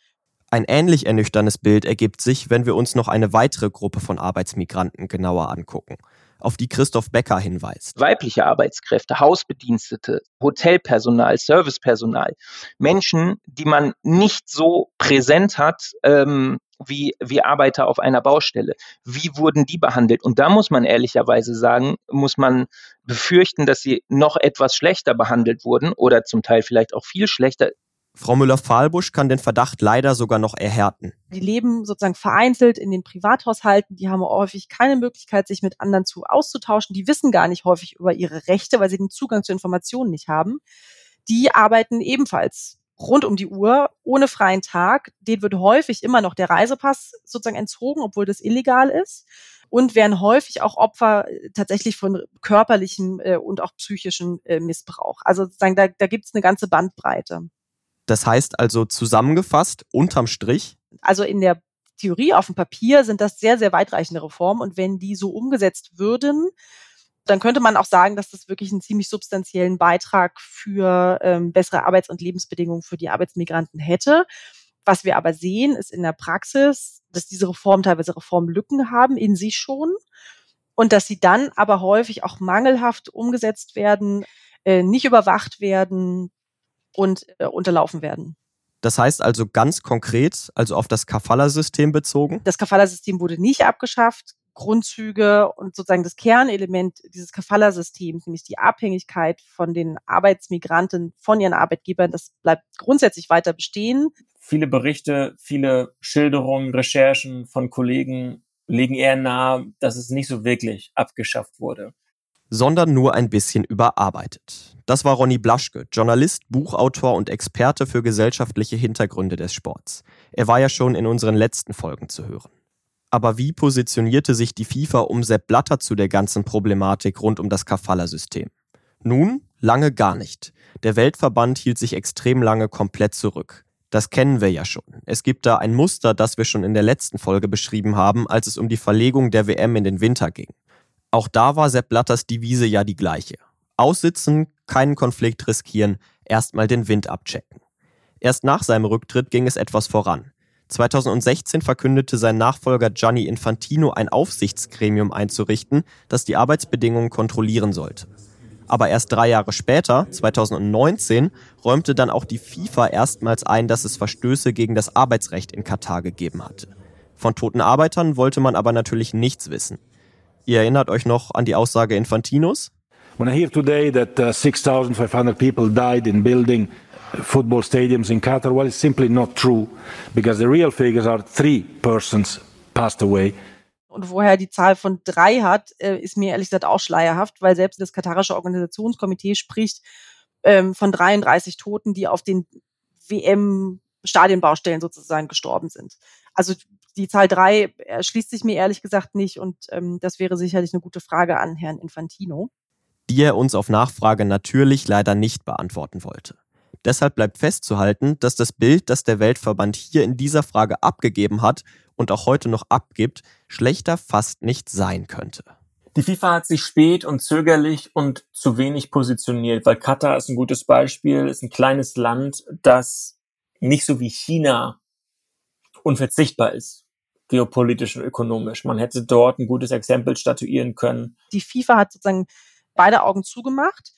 Ein ähnlich ernüchterndes Bild ergibt sich, wenn wir uns noch eine weitere Gruppe von Arbeitsmigranten genauer angucken, auf die Christoph Becker hinweist. Weibliche Arbeitskräfte, Hausbedienstete, Hotelpersonal, Servicepersonal, Menschen, die man nicht so präsent hat, ähm, wie, wie Arbeiter auf einer Baustelle. Wie wurden die behandelt? Und da muss man ehrlicherweise sagen, muss man befürchten, dass sie noch etwas schlechter behandelt wurden oder zum Teil vielleicht auch viel schlechter. Frau Müller-Fahlbusch kann den Verdacht leider sogar noch erhärten. Die leben sozusagen vereinzelt in den Privathaushalten. Die haben häufig keine Möglichkeit, sich mit anderen zu auszutauschen. Die wissen gar nicht häufig über ihre Rechte, weil sie den Zugang zu Informationen nicht haben. Die arbeiten ebenfalls rund um die Uhr, ohne freien Tag. Den wird häufig immer noch der Reisepass sozusagen entzogen, obwohl das illegal ist. Und werden häufig auch Opfer äh, tatsächlich von körperlichem äh, und auch psychischem äh, Missbrauch. Also sozusagen, da, da gibt es eine ganze Bandbreite. Das heißt also zusammengefasst, unterm Strich? Also in der Theorie auf dem Papier sind das sehr, sehr weitreichende Reformen. Und wenn die so umgesetzt würden, dann könnte man auch sagen, dass das wirklich einen ziemlich substanziellen Beitrag für ähm, bessere Arbeits- und Lebensbedingungen für die Arbeitsmigranten hätte. Was wir aber sehen, ist in der Praxis, dass diese Reformen teilweise Reformlücken haben in sich schon und dass sie dann aber häufig auch mangelhaft umgesetzt werden, äh, nicht überwacht werden und äh, unterlaufen werden. Das heißt also ganz konkret, also auf das Kafala-System bezogen? Das Kafala-System wurde nicht abgeschafft. Grundzüge und sozusagen das Kernelement dieses Kafala-Systems, nämlich die Abhängigkeit von den Arbeitsmigranten von ihren Arbeitgebern, das bleibt grundsätzlich weiter bestehen. Viele Berichte, viele Schilderungen, Recherchen von Kollegen legen eher nahe, dass es nicht so wirklich abgeschafft wurde. Sondern nur ein bisschen überarbeitet. Das war Ronny Blaschke, Journalist, Buchautor und Experte für gesellschaftliche Hintergründe des Sports. Er war ja schon in unseren letzten Folgen zu hören. Aber wie positionierte sich die FIFA um Sepp Blatter zu der ganzen Problematik rund um das Kafala-System? Nun, lange gar nicht. Der Weltverband hielt sich extrem lange komplett zurück. Das kennen wir ja schon. Es gibt da ein Muster, das wir schon in der letzten Folge beschrieben haben, als es um die Verlegung der WM in den Winter ging. Auch da war Sepp Blatters Devise ja die gleiche. Aussitzen, keinen Konflikt riskieren, erstmal den Wind abchecken. Erst nach seinem Rücktritt ging es etwas voran. 2016 verkündete sein Nachfolger Gianni Infantino ein Aufsichtsgremium einzurichten, das die Arbeitsbedingungen kontrollieren sollte. Aber erst drei Jahre später, 2019, räumte dann auch die FIFA erstmals ein, dass es Verstöße gegen das Arbeitsrecht in Katar gegeben hatte. Von toten Arbeitern wollte man aber natürlich nichts wissen. Ihr erinnert euch noch an die Aussage Infantinos? When I hear today that uh, 6,500 people died in building football stadiums in Qatar, well, it's simply not true, because the real figures are three persons passed away. Und woher die Zahl von drei hat, äh, ist mir ehrlich gesagt auch schleierhaft, weil selbst das katarische Organisationskomitee spricht ähm, von 33 Toten, die auf den WM-Stadienbaustellen sozusagen gestorben sind. Also die Zahl drei erschließt sich mir ehrlich gesagt nicht und ähm, das wäre sicherlich eine gute Frage an Herrn Infantino. Die er uns auf Nachfrage natürlich leider nicht beantworten wollte. Deshalb bleibt festzuhalten, dass das Bild, das der Weltverband hier in dieser Frage abgegeben hat und auch heute noch abgibt, schlechter fast nicht sein könnte. Die FIFA hat sich spät und zögerlich und zu wenig positioniert, weil Katar ist ein gutes Beispiel, ist ein kleines Land, das nicht so wie China unverzichtbar ist, geopolitisch und ökonomisch. Man hätte dort ein gutes Exempel statuieren können. Die FIFA hat sozusagen beide Augen zugemacht.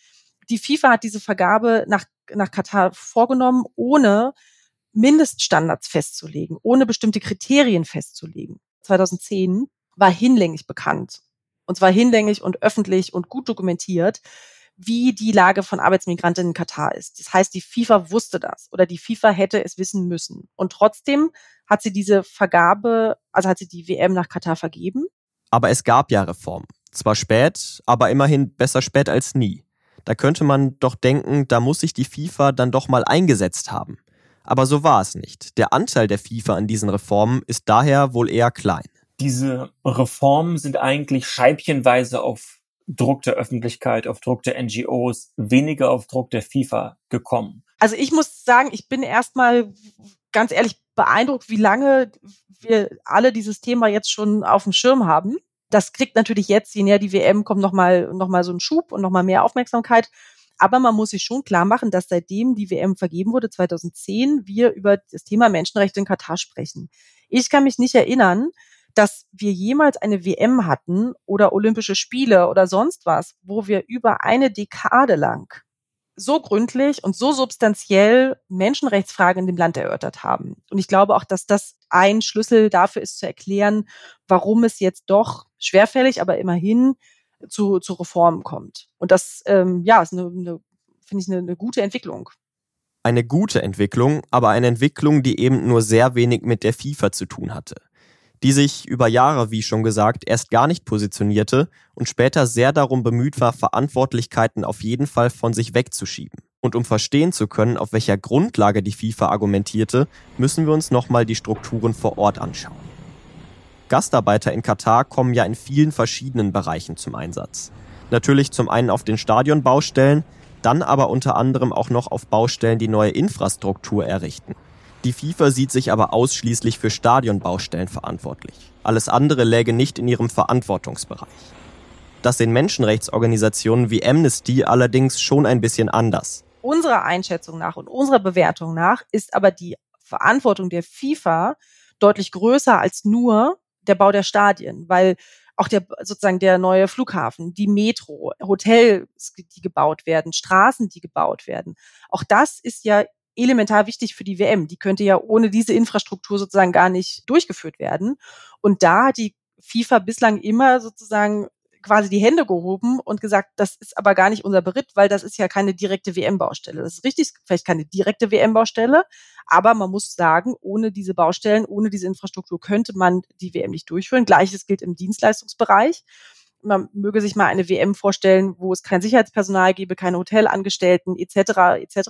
Die FIFA hat diese Vergabe nach nach Katar vorgenommen, ohne Mindeststandards festzulegen, ohne bestimmte Kriterien festzulegen. 2010 war hinlänglich bekannt, und zwar hinlänglich und öffentlich und gut dokumentiert, wie die Lage von Arbeitsmigranten in Katar ist. Das heißt, die FIFA wusste das oder die FIFA hätte es wissen müssen. Und trotzdem hat sie diese Vergabe, also hat sie die WM nach Katar vergeben. Aber es gab ja Reformen. Zwar spät, aber immerhin besser spät als nie. Da könnte man doch denken, da muss sich die FIFA dann doch mal eingesetzt haben. Aber so war es nicht. Der Anteil der FIFA an diesen Reformen ist daher wohl eher klein. Diese Reformen sind eigentlich scheibchenweise auf Druck der Öffentlichkeit, auf Druck der NGOs, weniger auf Druck der FIFA gekommen. Also ich muss sagen, ich bin erstmal ganz ehrlich beeindruckt, wie lange wir alle dieses Thema jetzt schon auf dem Schirm haben das kriegt natürlich jetzt, je näher die WM kommt, nochmal noch mal so einen Schub und nochmal mehr Aufmerksamkeit. Aber man muss sich schon klar machen, dass seitdem die WM vergeben wurde, 2010, wir über das Thema Menschenrechte in Katar sprechen. Ich kann mich nicht erinnern, dass wir jemals eine WM hatten oder Olympische Spiele oder sonst was, wo wir über eine Dekade lang so gründlich und so substanziell Menschenrechtsfragen in dem Land erörtert haben. Und ich glaube auch, dass das ein Schlüssel dafür ist zu erklären, warum es jetzt doch schwerfällig, aber immerhin zu, zu Reformen kommt. Und das, ähm, ja, ist eine, eine finde ich, eine, eine gute Entwicklung. Eine gute Entwicklung, aber eine Entwicklung, die eben nur sehr wenig mit der FIFA zu tun hatte die sich über Jahre, wie schon gesagt, erst gar nicht positionierte und später sehr darum bemüht war, Verantwortlichkeiten auf jeden Fall von sich wegzuschieben. Und um verstehen zu können, auf welcher Grundlage die FIFA argumentierte, müssen wir uns nochmal die Strukturen vor Ort anschauen. Gastarbeiter in Katar kommen ja in vielen verschiedenen Bereichen zum Einsatz. Natürlich zum einen auf den Stadionbaustellen, dann aber unter anderem auch noch auf Baustellen, die neue Infrastruktur errichten. Die FIFA sieht sich aber ausschließlich für Stadionbaustellen verantwortlich. Alles andere läge nicht in ihrem Verantwortungsbereich. Das sehen Menschenrechtsorganisationen wie Amnesty allerdings schon ein bisschen anders. Unserer Einschätzung nach und unserer Bewertung nach ist aber die Verantwortung der FIFA deutlich größer als nur der Bau der Stadien, weil auch der sozusagen der neue Flughafen, die Metro, Hotels, die gebaut werden, Straßen, die gebaut werden. Auch das ist ja elementar wichtig für die WM. Die könnte ja ohne diese Infrastruktur sozusagen gar nicht durchgeführt werden. Und da hat die FIFA bislang immer sozusagen quasi die Hände gehoben und gesagt, das ist aber gar nicht unser Beritt, weil das ist ja keine direkte WM-Baustelle. Das ist richtig, vielleicht keine direkte WM-Baustelle, aber man muss sagen, ohne diese Baustellen, ohne diese Infrastruktur könnte man die WM nicht durchführen. Gleiches gilt im Dienstleistungsbereich. Man möge sich mal eine WM vorstellen, wo es kein Sicherheitspersonal gäbe, keine Hotelangestellten etc. etc.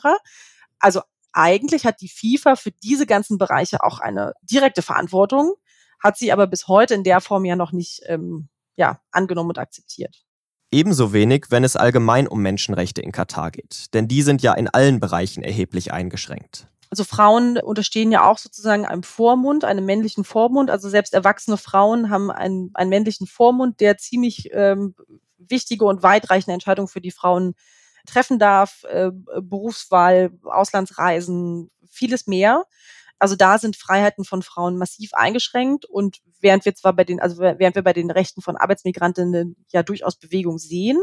Also eigentlich hat die FIFA für diese ganzen Bereiche auch eine direkte Verantwortung, hat sie aber bis heute in der Form ja noch nicht ähm, ja, angenommen und akzeptiert. Ebenso wenig, wenn es allgemein um Menschenrechte in Katar geht, denn die sind ja in allen Bereichen erheblich eingeschränkt. Also Frauen unterstehen ja auch sozusagen einem Vormund, einem männlichen Vormund. Also selbst erwachsene Frauen haben einen, einen männlichen Vormund, der ziemlich ähm, wichtige und weitreichende Entscheidungen für die Frauen treffen darf. Äh, Berufswahl, Auslandsreisen, vieles mehr. Also da sind Freiheiten von Frauen massiv eingeschränkt und während wir zwar bei den, also während wir bei den Rechten von Arbeitsmigrantinnen ja durchaus Bewegung sehen,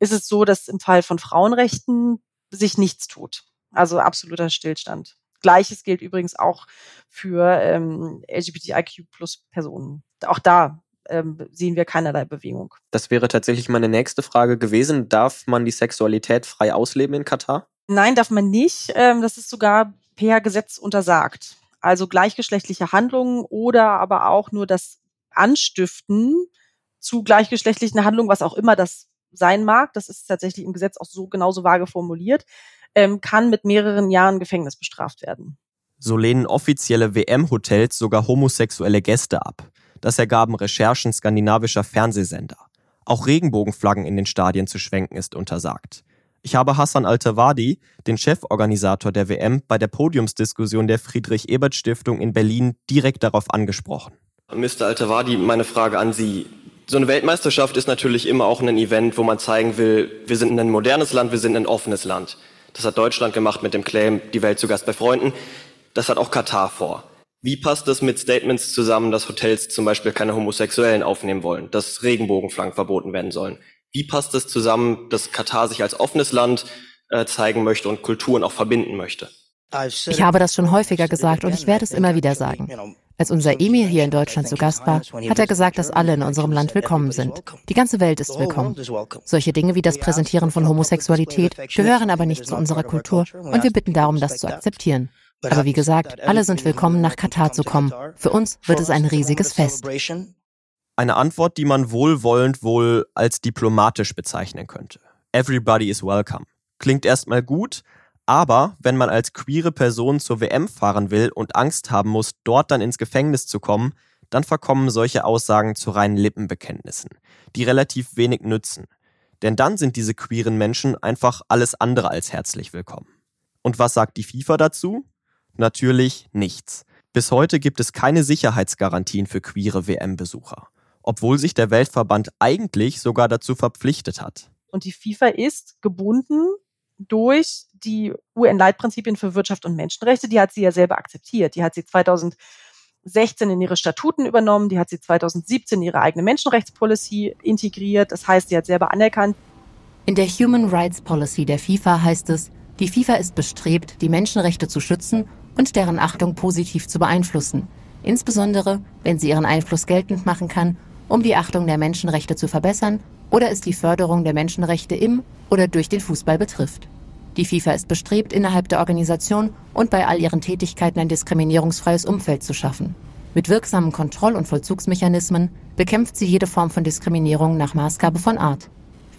ist es so, dass im Fall von Frauenrechten sich nichts tut. Also absoluter Stillstand. Gleiches gilt übrigens auch für ähm, LGBTIQ plus Personen. Auch da ähm, sehen wir keinerlei Bewegung. Das wäre tatsächlich meine nächste Frage gewesen. Darf man die Sexualität frei ausleben in Katar? Nein, darf man nicht. Ähm, das ist sogar per Gesetz untersagt. Also gleichgeschlechtliche Handlungen oder aber auch nur das Anstiften zu gleichgeschlechtlichen Handlungen, was auch immer das sein mag, das ist tatsächlich im Gesetz auch so genauso vage formuliert, ähm, kann mit mehreren Jahren Gefängnis bestraft werden. So lehnen offizielle WM-Hotels sogar homosexuelle Gäste ab. Das ergaben Recherchen skandinavischer Fernsehsender. Auch Regenbogenflaggen in den Stadien zu schwenken ist untersagt. Ich habe Hassan Altawadi, den Cheforganisator der WM, bei der Podiumsdiskussion der Friedrich-Ebert-Stiftung in Berlin direkt darauf angesprochen. Mr. Altawadi, meine Frage an Sie. So eine Weltmeisterschaft ist natürlich immer auch ein Event, wo man zeigen will, wir sind ein modernes Land, wir sind ein offenes Land. Das hat Deutschland gemacht mit dem Claim, die Welt zu Gast bei Freunden. Das hat auch Katar vor. Wie passt das mit Statements zusammen, dass Hotels zum Beispiel keine Homosexuellen aufnehmen wollen, dass Regenbogenflaggen verboten werden sollen? Wie passt es zusammen, dass Katar sich als offenes Land äh, zeigen möchte und Kulturen auch verbinden möchte? Ich habe das schon häufiger gesagt und ich werde es immer wieder sagen. Als unser Emir hier in Deutschland zu Gast war, hat er gesagt, dass alle in unserem Land willkommen sind. Die ganze Welt ist willkommen. Solche Dinge wie das Präsentieren von Homosexualität gehören aber nicht zu unserer Kultur und wir bitten darum, das zu akzeptieren. Aber wie gesagt, alle sind willkommen, nach Katar zu kommen. Für uns wird es ein riesiges Fest. Eine Antwort, die man wohlwollend wohl als diplomatisch bezeichnen könnte. Everybody is welcome. Klingt erstmal gut, aber wenn man als queere Person zur WM fahren will und Angst haben muss, dort dann ins Gefängnis zu kommen, dann verkommen solche Aussagen zu reinen Lippenbekenntnissen, die relativ wenig nützen. Denn dann sind diese queeren Menschen einfach alles andere als herzlich willkommen. Und was sagt die FIFA dazu? Natürlich nichts. Bis heute gibt es keine Sicherheitsgarantien für queere WM-Besucher obwohl sich der Weltverband eigentlich sogar dazu verpflichtet hat. Und die FIFA ist gebunden durch die UN-Leitprinzipien für Wirtschaft und Menschenrechte. Die hat sie ja selber akzeptiert. Die hat sie 2016 in ihre Statuten übernommen. Die hat sie 2017 in ihre eigene Menschenrechtspolicy integriert. Das heißt, sie hat selber anerkannt. In der Human Rights Policy der FIFA heißt es, die FIFA ist bestrebt, die Menschenrechte zu schützen und deren Achtung positiv zu beeinflussen. Insbesondere, wenn sie ihren Einfluss geltend machen kann um die Achtung der Menschenrechte zu verbessern oder es die Förderung der Menschenrechte im oder durch den Fußball betrifft. Die FIFA ist bestrebt, innerhalb der Organisation und bei all ihren Tätigkeiten ein diskriminierungsfreies Umfeld zu schaffen. Mit wirksamen Kontroll- und Vollzugsmechanismen bekämpft sie jede Form von Diskriminierung nach Maßgabe von Art.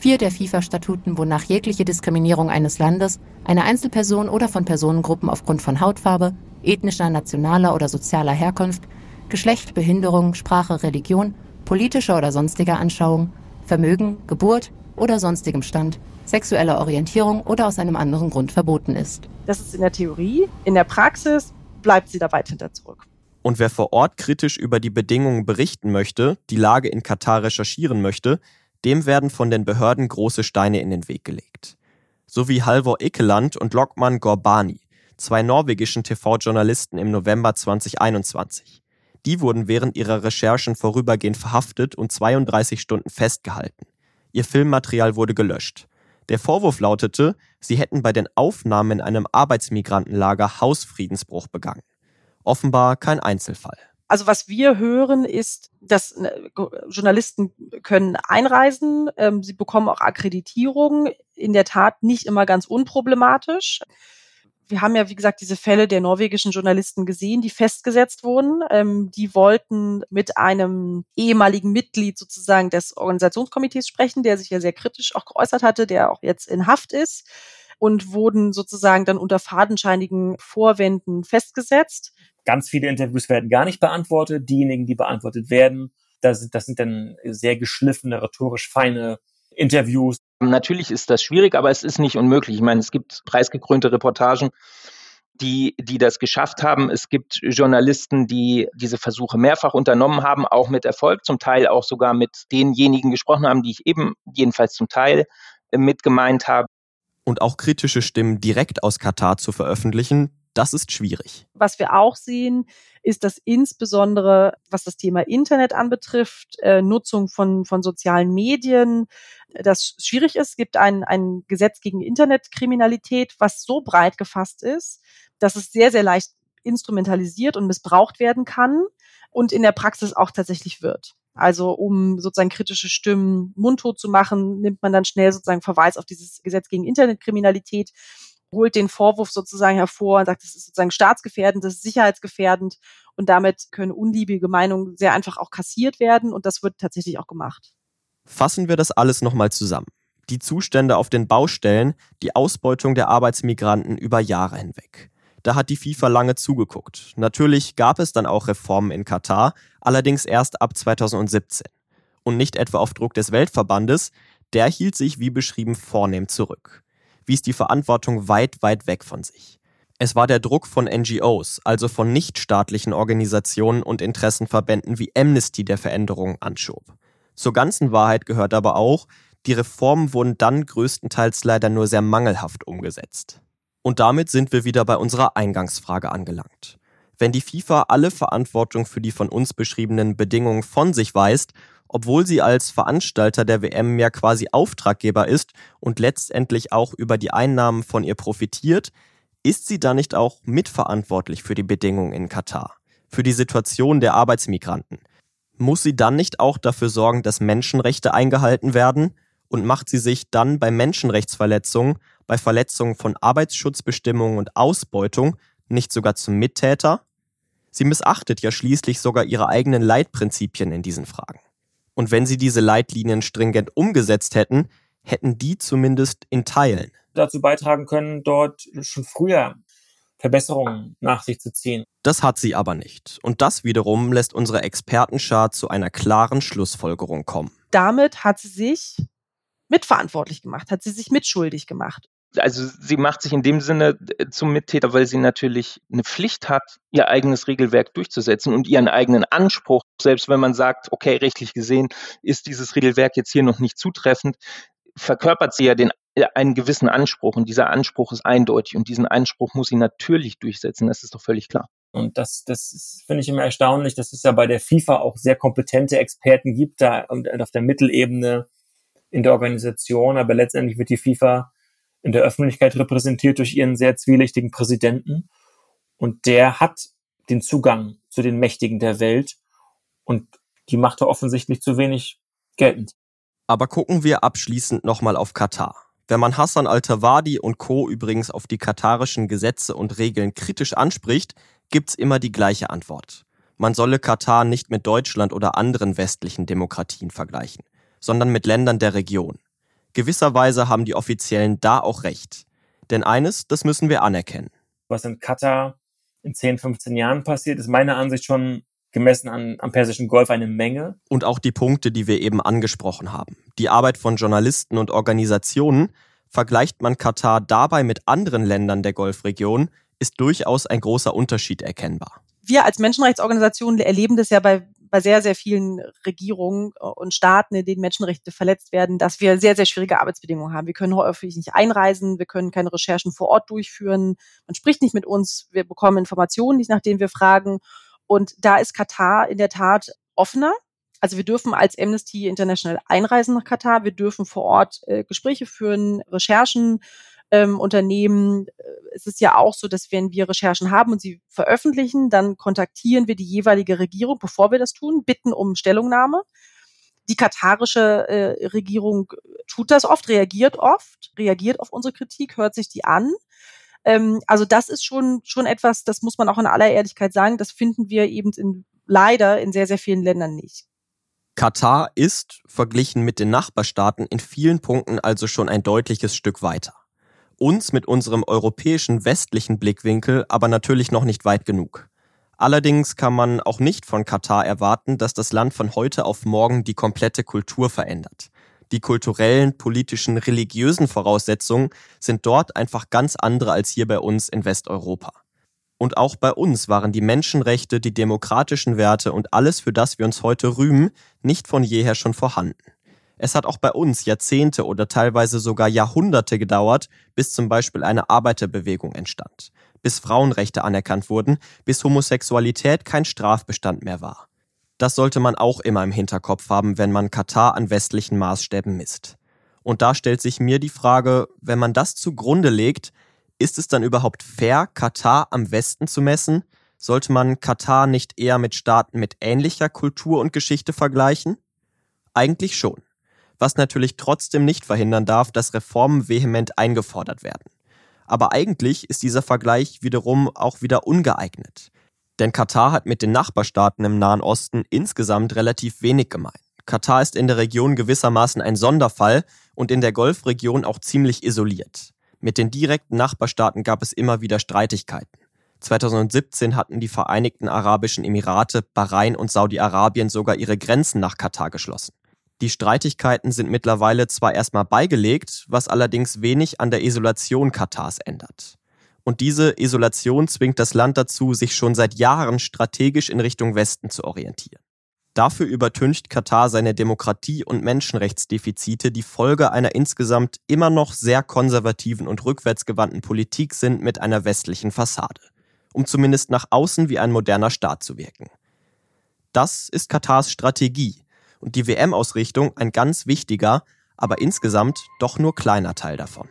Vier der FIFA-Statuten, wonach jegliche Diskriminierung eines Landes, einer Einzelperson oder von Personengruppen aufgrund von Hautfarbe, ethnischer, nationaler oder sozialer Herkunft, Geschlecht, Behinderung, Sprache, Religion politischer oder sonstiger Anschauung, Vermögen, Geburt oder sonstigem Stand, sexueller Orientierung oder aus einem anderen Grund verboten ist. Das ist in der Theorie. In der Praxis bleibt sie da weit hinter zurück. Und wer vor Ort kritisch über die Bedingungen berichten möchte, die Lage in Katar recherchieren möchte, dem werden von den Behörden große Steine in den Weg gelegt. So wie Halvor Ekeland und Lokman Gorbani, zwei norwegischen TV-Journalisten im November 2021. Die wurden während ihrer Recherchen vorübergehend verhaftet und 32 Stunden festgehalten. Ihr Filmmaterial wurde gelöscht. Der Vorwurf lautete, sie hätten bei den Aufnahmen in einem Arbeitsmigrantenlager Hausfriedensbruch begangen. Offenbar kein Einzelfall. Also was wir hören ist, dass äh, Journalisten können einreisen, ähm, sie bekommen auch Akkreditierung, in der Tat nicht immer ganz unproblematisch. Wir haben ja, wie gesagt, diese Fälle der norwegischen Journalisten gesehen, die festgesetzt wurden. Ähm, die wollten mit einem ehemaligen Mitglied sozusagen des Organisationskomitees sprechen, der sich ja sehr kritisch auch geäußert hatte, der auch jetzt in Haft ist und wurden sozusagen dann unter fadenscheinigen Vorwänden festgesetzt. Ganz viele Interviews werden gar nicht beantwortet. Diejenigen, die beantwortet werden, das, sind, das sind dann sehr geschliffene, rhetorisch feine Interviews. Natürlich ist das schwierig, aber es ist nicht unmöglich. Ich meine, es gibt preisgekrönte Reportagen, die, die das geschafft haben. Es gibt Journalisten, die diese Versuche mehrfach unternommen haben, auch mit Erfolg, zum Teil auch sogar mit denjenigen gesprochen haben, die ich eben jedenfalls zum Teil äh, mit gemeint habe. Und auch kritische Stimmen direkt aus Katar zu veröffentlichen, das ist schwierig. Was wir auch sehen, ist, dass insbesondere, was das Thema Internet anbetrifft, äh, Nutzung von, von sozialen Medien, das schwierig ist. Es gibt ein, ein Gesetz gegen Internetkriminalität, was so breit gefasst ist, dass es sehr, sehr leicht instrumentalisiert und missbraucht werden kann und in der Praxis auch tatsächlich wird. Also um sozusagen kritische Stimmen mundtot zu machen, nimmt man dann schnell sozusagen Verweis auf dieses Gesetz gegen Internetkriminalität holt den Vorwurf sozusagen hervor und sagt, das ist sozusagen staatsgefährdend, das ist sicherheitsgefährdend und damit können unliebige Meinungen sehr einfach auch kassiert werden und das wird tatsächlich auch gemacht. Fassen wir das alles nochmal zusammen. Die Zustände auf den Baustellen, die Ausbeutung der Arbeitsmigranten über Jahre hinweg. Da hat die FIFA lange zugeguckt. Natürlich gab es dann auch Reformen in Katar, allerdings erst ab 2017. Und nicht etwa auf Druck des Weltverbandes, der hielt sich wie beschrieben vornehm zurück wies die Verantwortung weit, weit weg von sich. Es war der Druck von NGOs, also von nichtstaatlichen Organisationen und Interessenverbänden wie Amnesty, der Veränderungen anschob. Zur ganzen Wahrheit gehört aber auch, die Reformen wurden dann größtenteils leider nur sehr mangelhaft umgesetzt. Und damit sind wir wieder bei unserer Eingangsfrage angelangt. Wenn die FIFA alle Verantwortung für die von uns beschriebenen Bedingungen von sich weist obwohl sie als Veranstalter der WM ja quasi Auftraggeber ist und letztendlich auch über die Einnahmen von ihr profitiert, ist sie da nicht auch mitverantwortlich für die Bedingungen in Katar, für die Situation der Arbeitsmigranten? Muss sie dann nicht auch dafür sorgen, dass Menschenrechte eingehalten werden? Und macht sie sich dann bei Menschenrechtsverletzungen, bei Verletzungen von Arbeitsschutzbestimmungen und Ausbeutung nicht sogar zum Mittäter? Sie missachtet ja schließlich sogar ihre eigenen Leitprinzipien in diesen Fragen. Und wenn sie diese Leitlinien stringent umgesetzt hätten, hätten die zumindest in Teilen dazu beitragen können, dort schon früher Verbesserungen nach sich zu ziehen. Das hat sie aber nicht. Und das wiederum lässt unsere Expertenschar zu einer klaren Schlussfolgerung kommen. Damit hat sie sich mitverantwortlich gemacht, hat sie sich mitschuldig gemacht also sie macht sich in dem Sinne äh, zum Mittäter, weil sie natürlich eine Pflicht hat, ihr eigenes Regelwerk durchzusetzen und ihren eigenen Anspruch, selbst wenn man sagt, okay, rechtlich gesehen ist dieses Regelwerk jetzt hier noch nicht zutreffend, verkörpert sie ja den, äh, einen gewissen Anspruch und dieser Anspruch ist eindeutig und diesen Anspruch muss sie natürlich durchsetzen, das ist doch völlig klar. Und das, das finde ich immer erstaunlich, dass es ja bei der FIFA auch sehr kompetente Experten gibt, da auf der Mittelebene in der Organisation, aber letztendlich wird die FIFA in der Öffentlichkeit repräsentiert durch ihren sehr zwielichtigen Präsidenten. Und der hat den Zugang zu den Mächtigen der Welt und die macht er offensichtlich zu wenig geltend. Aber gucken wir abschließend nochmal auf Katar. Wenn man Hassan al-Tawadi und Co. übrigens auf die katarischen Gesetze und Regeln kritisch anspricht, gibt's immer die gleiche Antwort. Man solle Katar nicht mit Deutschland oder anderen westlichen Demokratien vergleichen, sondern mit Ländern der Region. Gewisserweise haben die Offiziellen da auch recht. Denn eines, das müssen wir anerkennen. Was in Katar in 10, 15 Jahren passiert, ist meiner Ansicht schon gemessen an, am Persischen Golf eine Menge. Und auch die Punkte, die wir eben angesprochen haben. Die Arbeit von Journalisten und Organisationen, vergleicht man Katar dabei mit anderen Ländern der Golfregion, ist durchaus ein großer Unterschied erkennbar. Wir als Menschenrechtsorganisation erleben das ja bei bei sehr, sehr vielen Regierungen äh, und Staaten, in denen Menschenrechte verletzt werden, dass wir sehr, sehr schwierige Arbeitsbedingungen haben. Wir können häufig nicht einreisen, wir können keine Recherchen vor Ort durchführen, man spricht nicht mit uns, wir bekommen Informationen nicht, nach denen wir fragen. Und da ist Katar in der Tat offener. Also wir dürfen als Amnesty International einreisen nach Katar. Wir dürfen vor Ort äh, Gespräche führen, Recherchen ähm, unternehmen. Es ist ja auch so, dass wenn wir Recherchen haben und sie veröffentlichen, dann kontaktieren wir die jeweilige Regierung, bevor wir das tun, bitten um Stellungnahme. Die katarische äh, Regierung tut das oft, reagiert oft, reagiert auf unsere Kritik, hört sich die an. Ähm, also das ist schon, schon etwas, das muss man auch in aller Ehrlichkeit sagen, das finden wir eben in, leider in sehr, sehr vielen Ländern nicht. Katar ist, verglichen mit den Nachbarstaaten, in vielen Punkten also schon ein deutliches Stück weiter. Uns mit unserem europäischen westlichen Blickwinkel aber natürlich noch nicht weit genug. Allerdings kann man auch nicht von Katar erwarten, dass das Land von heute auf morgen die komplette Kultur verändert. Die kulturellen, politischen, religiösen Voraussetzungen sind dort einfach ganz andere als hier bei uns in Westeuropa. Und auch bei uns waren die Menschenrechte, die demokratischen Werte und alles, für das wir uns heute rühmen, nicht von jeher schon vorhanden. Es hat auch bei uns Jahrzehnte oder teilweise sogar Jahrhunderte gedauert, bis zum Beispiel eine Arbeiterbewegung entstand, bis Frauenrechte anerkannt wurden, bis Homosexualität kein Strafbestand mehr war. Das sollte man auch immer im Hinterkopf haben, wenn man Katar an westlichen Maßstäben misst. Und da stellt sich mir die Frage, wenn man das zugrunde legt, ist es dann überhaupt fair, Katar am Westen zu messen? Sollte man Katar nicht eher mit Staaten mit ähnlicher Kultur und Geschichte vergleichen? Eigentlich schon. Was natürlich trotzdem nicht verhindern darf, dass Reformen vehement eingefordert werden. Aber eigentlich ist dieser Vergleich wiederum auch wieder ungeeignet. Denn Katar hat mit den Nachbarstaaten im Nahen Osten insgesamt relativ wenig gemein. Katar ist in der Region gewissermaßen ein Sonderfall und in der Golfregion auch ziemlich isoliert. Mit den direkten Nachbarstaaten gab es immer wieder Streitigkeiten. 2017 hatten die Vereinigten Arabischen Emirate, Bahrain und Saudi-Arabien sogar ihre Grenzen nach Katar geschlossen. Die Streitigkeiten sind mittlerweile zwar erstmal beigelegt, was allerdings wenig an der Isolation Katars ändert. Und diese Isolation zwingt das Land dazu, sich schon seit Jahren strategisch in Richtung Westen zu orientieren. Dafür übertüncht Katar seine Demokratie- und Menschenrechtsdefizite, die Folge einer insgesamt immer noch sehr konservativen und rückwärtsgewandten Politik sind mit einer westlichen Fassade, um zumindest nach außen wie ein moderner Staat zu wirken. Das ist Katars Strategie und die WM-Ausrichtung ein ganz wichtiger, aber insgesamt doch nur kleiner Teil davon.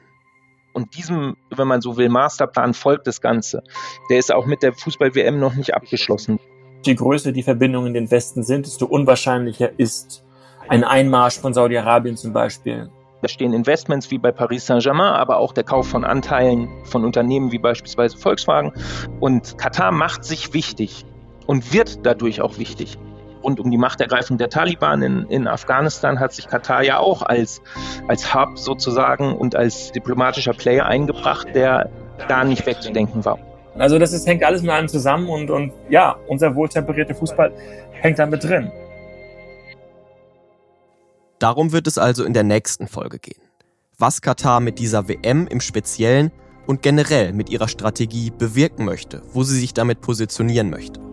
Und diesem, wenn man so will, Masterplan folgt das Ganze. Der ist auch mit der Fußball-WM noch nicht abgeschlossen je größer die Verbindungen in den Westen sind, desto unwahrscheinlicher ist ein Einmarsch von Saudi-Arabien zum Beispiel. Da stehen Investments wie bei Paris Saint-Germain, aber auch der Kauf von Anteilen von Unternehmen wie beispielsweise Volkswagen. Und Katar macht sich wichtig und wird dadurch auch wichtig. Rund um die Machtergreifung der Taliban in, in Afghanistan hat sich Katar ja auch als, als Hub sozusagen und als diplomatischer Player eingebracht, der da nicht wegzudenken war. Also das ist, hängt alles mit allem zusammen und, und ja, unser wohltemperierter Fußball hängt da mit drin. Darum wird es also in der nächsten Folge gehen. Was Katar mit dieser WM im Speziellen und generell mit ihrer Strategie bewirken möchte, wo sie sich damit positionieren möchte.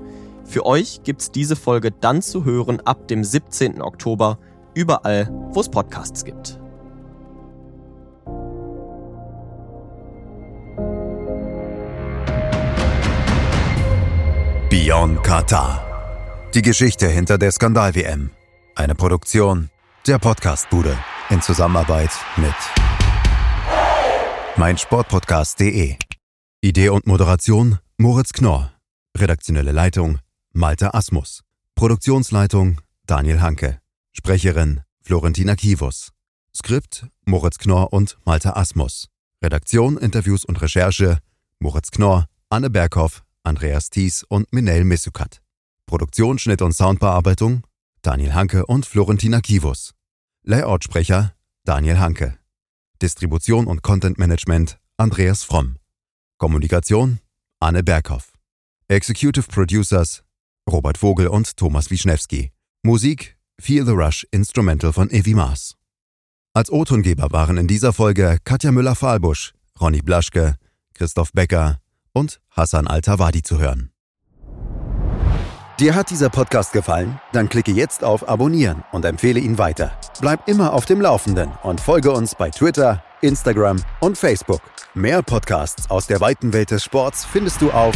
Für euch gibt's diese Folge dann zu hören ab dem 17. Oktober überall, wo es Podcasts gibt. Beyond Qatar. Die Geschichte hinter der Skandal-WM. Eine Produktion der Podcastbude in Zusammenarbeit mit meinsportpodcast.de. Idee und Moderation Moritz Knorr. Redaktionelle Leitung Malte Asmus. Produktionsleitung Daniel Hanke. Sprecherin Florentina Kivus. Skript Moritz Knorr und Malte Asmus. Redaktion, Interviews und Recherche Moritz Knorr, Anne Berghoff, Andreas Thies und Minel Missukat. Produktion, Schnitt und Soundbearbeitung Daniel Hanke und Florentina Kivus. Layoutsprecher Daniel Hanke. Distribution und Content Management Andreas Fromm. Kommunikation Anne Berghoff. Executive Producers Robert Vogel und Thomas Wischnewski. Musik Feel the Rush Instrumental von Evi Maas. Als O-Tongeber waren in dieser Folge Katja Müller-Fahlbusch, Ronny Blaschke, Christoph Becker, und Hassan Al-Tawadi zu hören. Dir hat dieser Podcast gefallen? Dann klicke jetzt auf Abonnieren und empfehle ihn weiter. Bleib immer auf dem Laufenden und folge uns bei Twitter, Instagram und Facebook. Mehr Podcasts aus der weiten Welt des Sports findest du auf